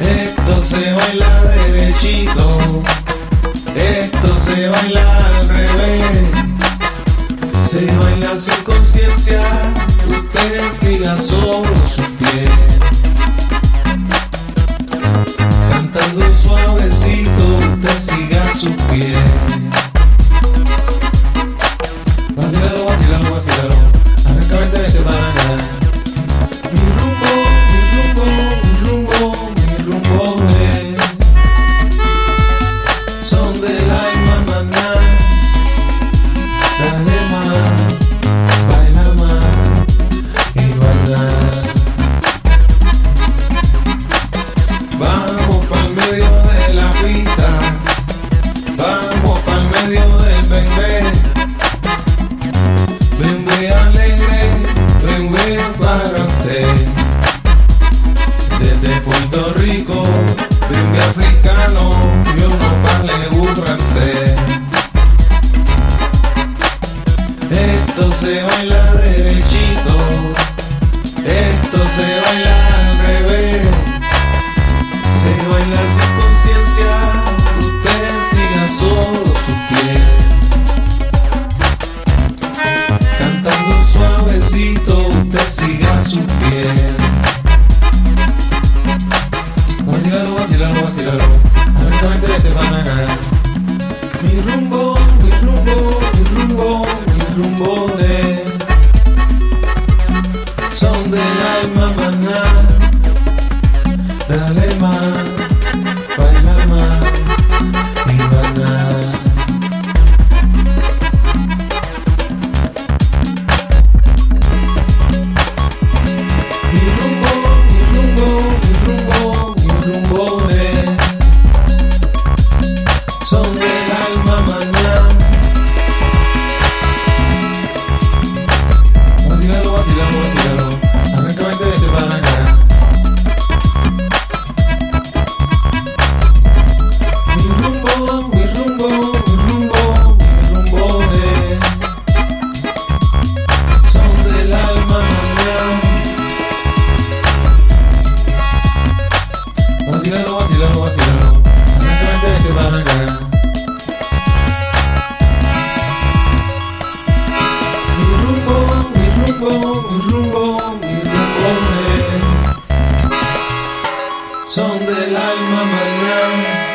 Esto se baila derechito. Esto se baila al revés. Se baila sin conciencia. Usted siga solo su pie. Cantando suavecito Usted siga su pie. Alegre, bebé para usted. Desde Puerto Rico, bebé africano, yo no vale burrarse. Esto se baila derechito, esto se baila su pie. Vacílalo, vacílalo, vacílalo. Vacílalo, vacílalo, vacílalo. Arranca, vente, vete para acá. Mi rumbo, mi rumbo, mi mi son del alma maná.